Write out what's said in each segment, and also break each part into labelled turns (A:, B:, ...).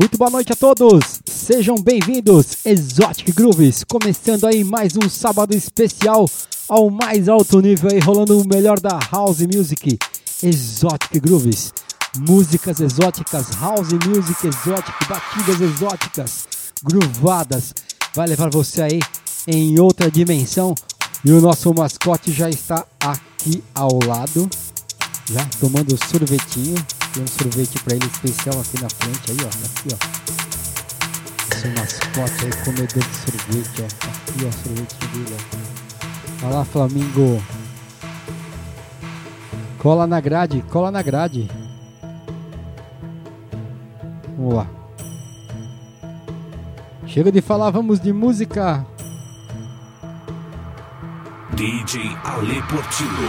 A: Muito boa noite a todos, sejam bem-vindos, Exotic Grooves, começando aí mais um sábado especial ao mais alto nível aí, rolando o melhor da House Music, Exotic Grooves, músicas exóticas, House Music exótica, batidas exóticas, groovadas, vai levar você aí em outra dimensão. E o nosso mascote já está aqui ao lado, já tomando sorvetinho. Tem um sorvete para ele especial aqui na frente, aí ó, aqui ó. Esse mascote aí, comedor de sorvete, ó. Aqui ó, sorvete dele, ó. Olha lá, Flamingo. Cola na grade, cola na grade. Vamos lá. Chega de falar, vamos de música.
B: DJ Ale Portillo.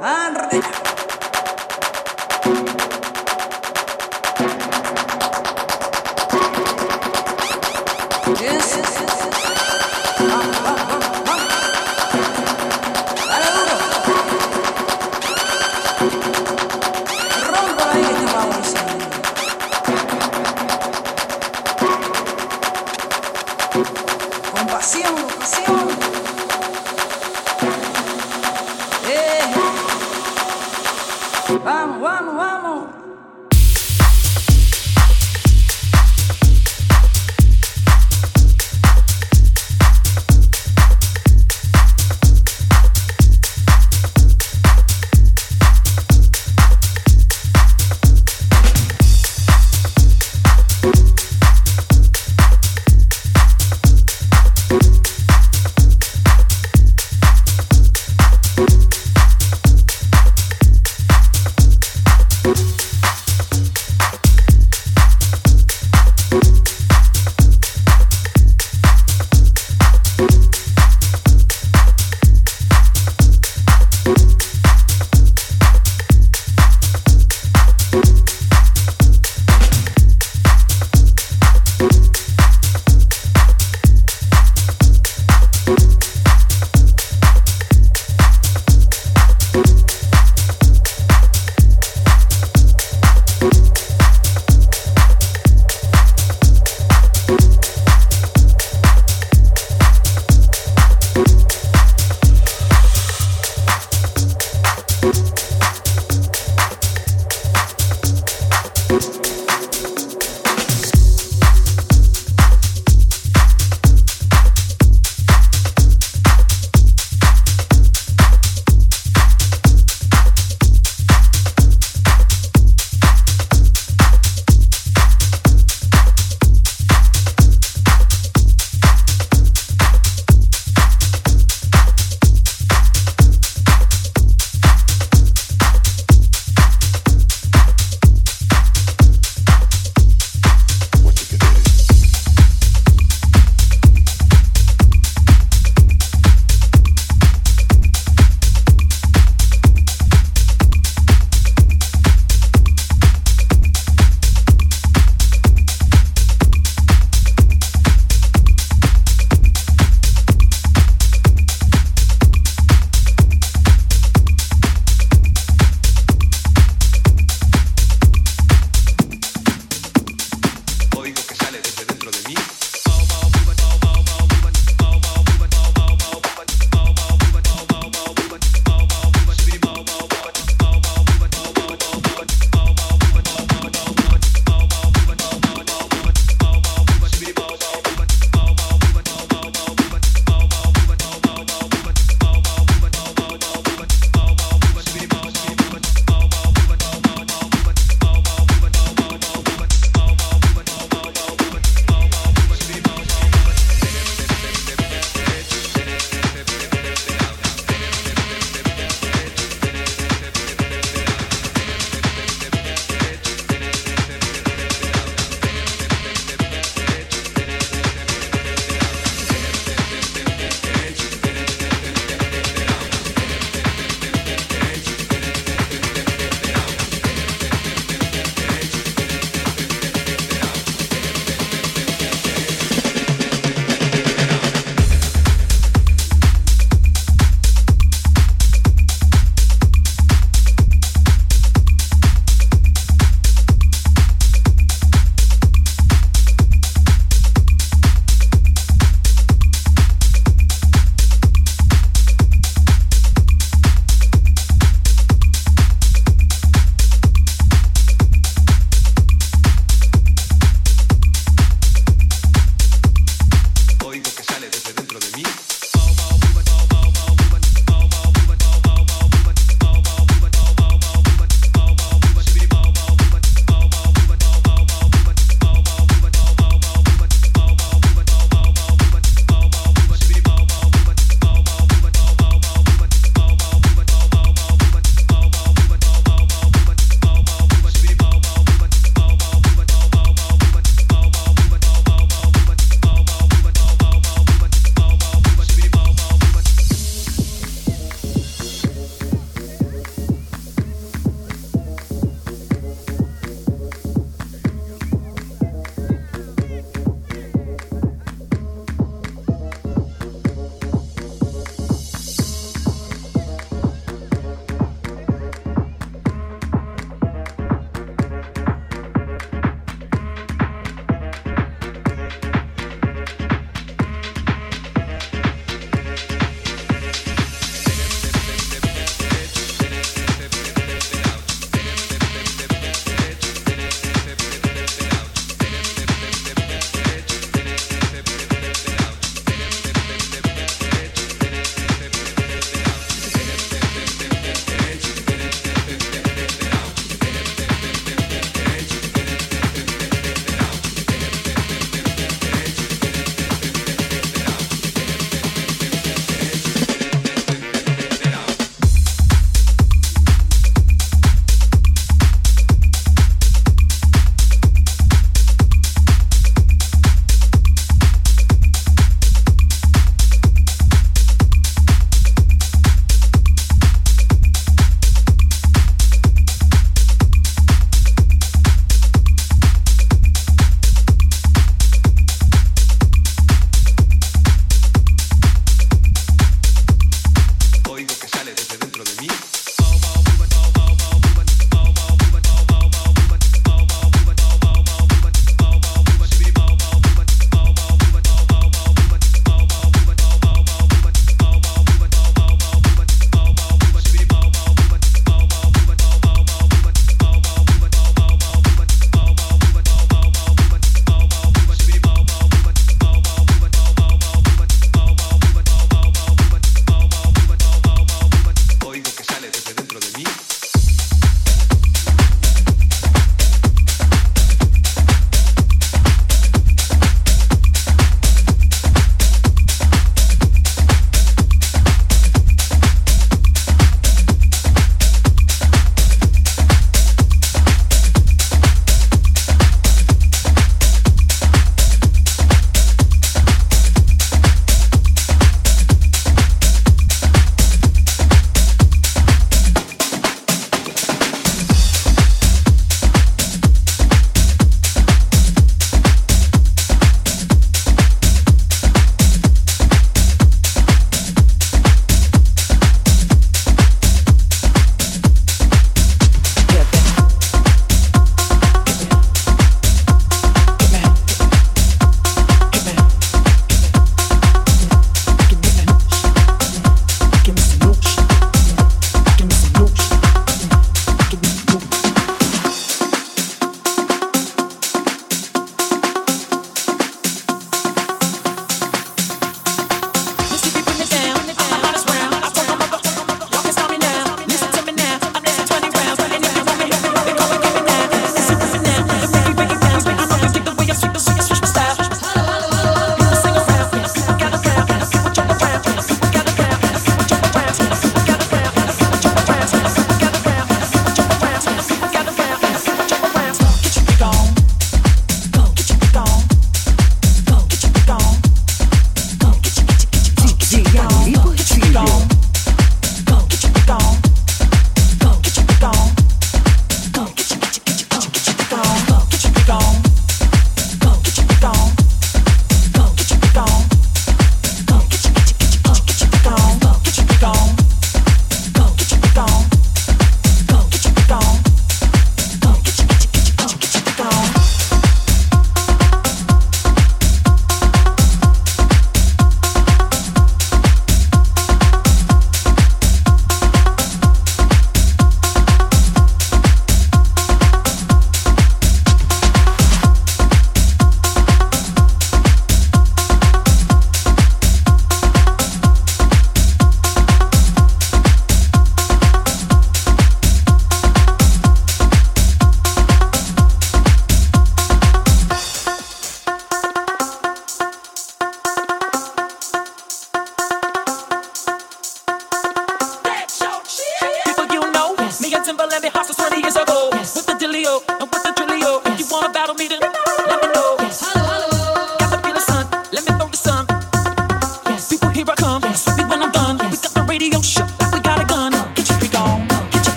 C: Arre.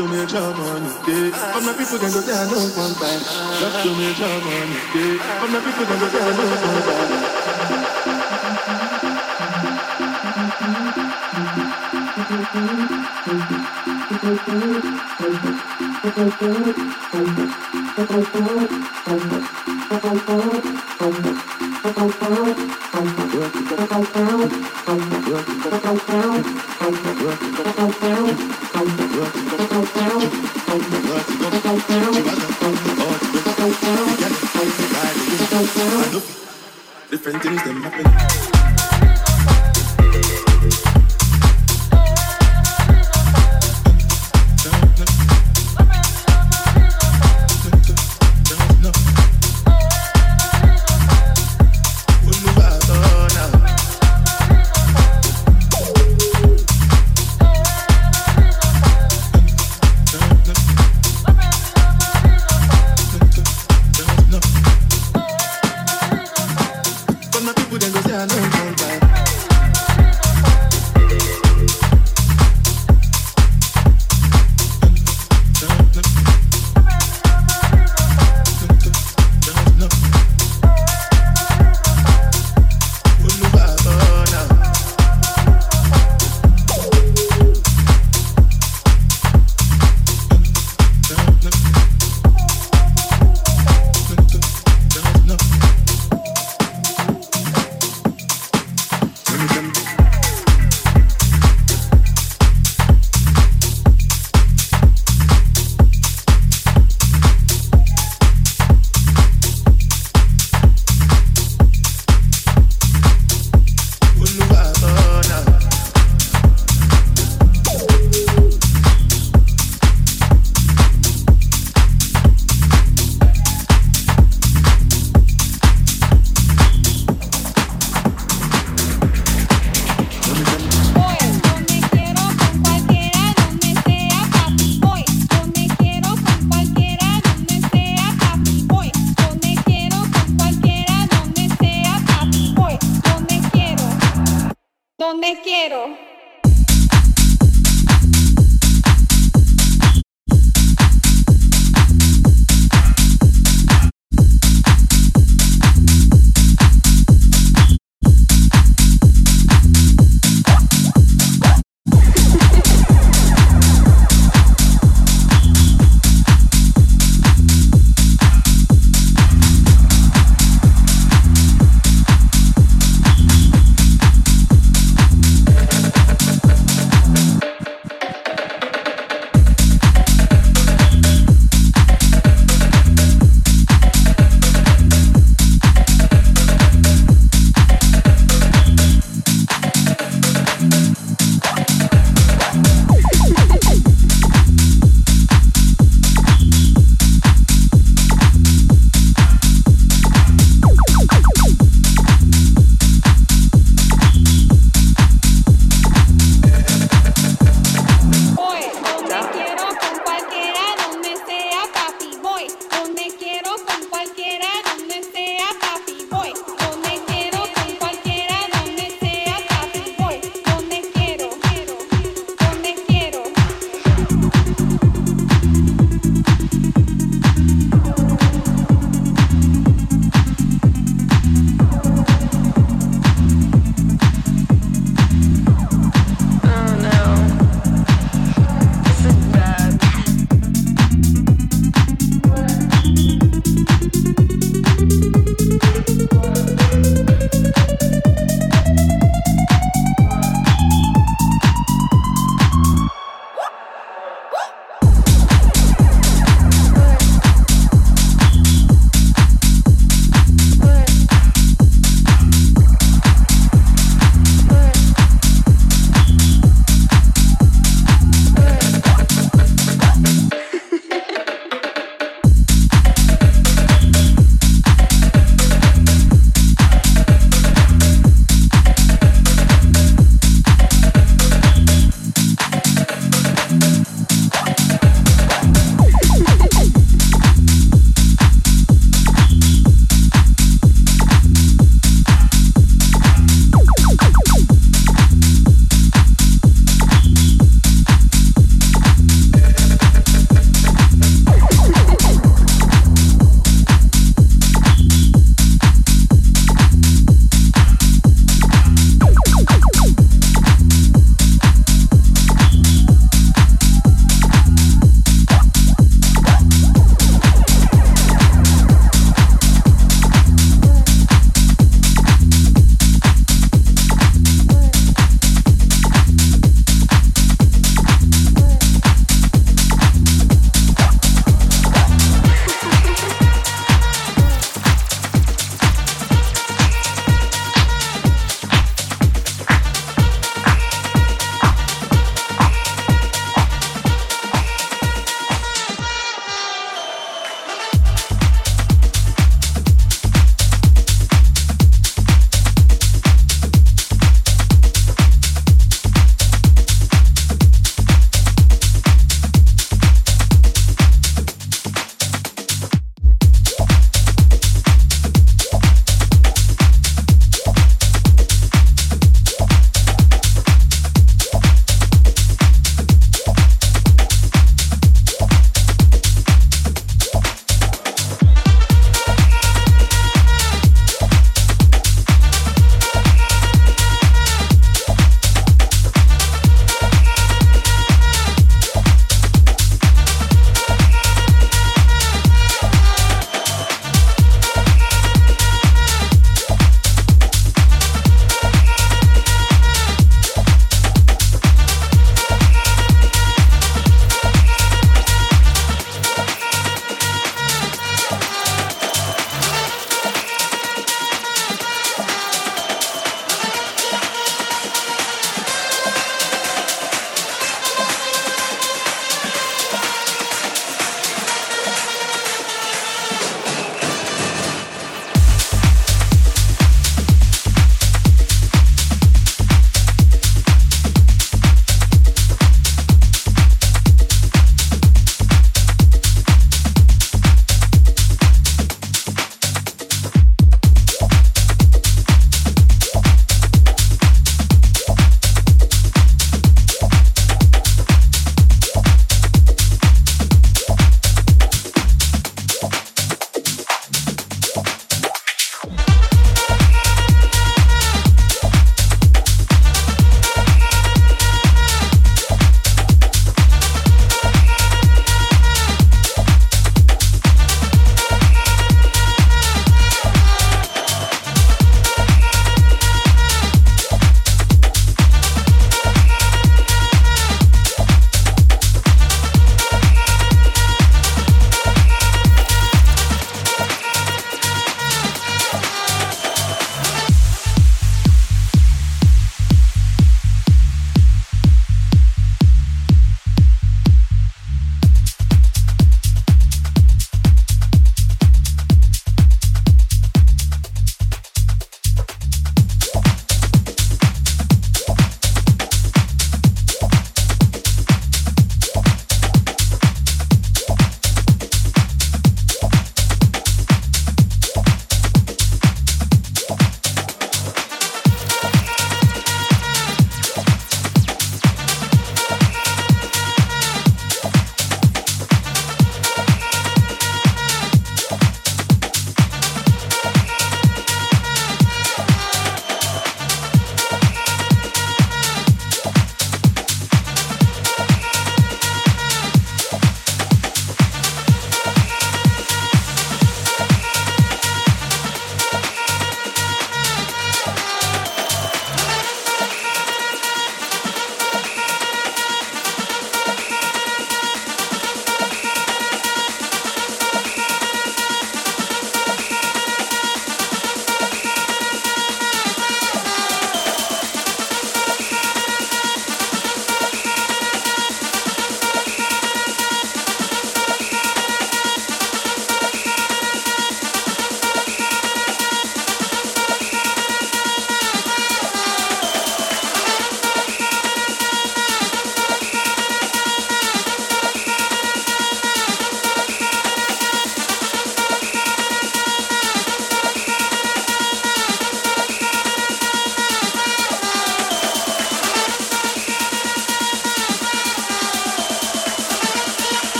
D: to me a on your
E: day. Eh? But my people can go there, no one by. Love to me a job on your day. Eh? But my people can go there, no one
F: by.
G: Work
E: it,
H: work.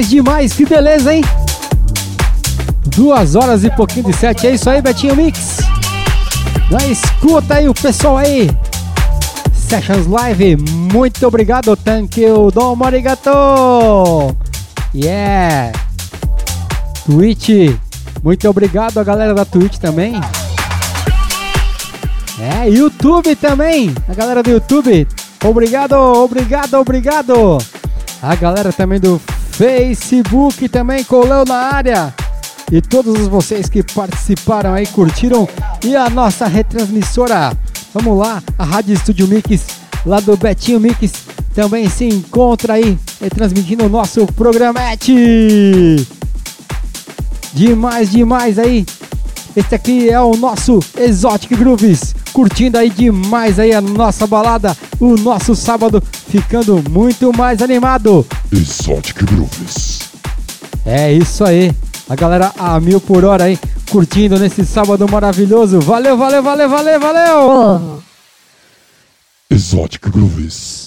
A: Demais, demais, que beleza, hein? Duas horas e pouquinho de sete. É isso aí, Betinho Mix. Na escuta aí o pessoal aí. Sessions Live, muito obrigado, thank you, domo arigato. Yeah. Twitch, muito obrigado a galera da Twitch também. É, YouTube também, a galera do YouTube. Obrigado, obrigado, obrigado. A galera também do Facebook também colou na área. E todos vocês que participaram aí, curtiram. E a nossa retransmissora. Vamos lá, a Rádio Estúdio Mix, lá do Betinho Mix, também se encontra aí, transmitindo o nosso programete. Demais, demais aí. Esse aqui é o nosso Exotic Grooves. Curtindo aí demais aí a nossa balada, o nosso sábado, ficando muito mais animado.
H: Exotic Grooves.
A: É isso aí. A galera a mil por hora aí, curtindo nesse sábado maravilhoso. Valeu, valeu, valeu, valeu, valeu!
H: Exotic Grooves.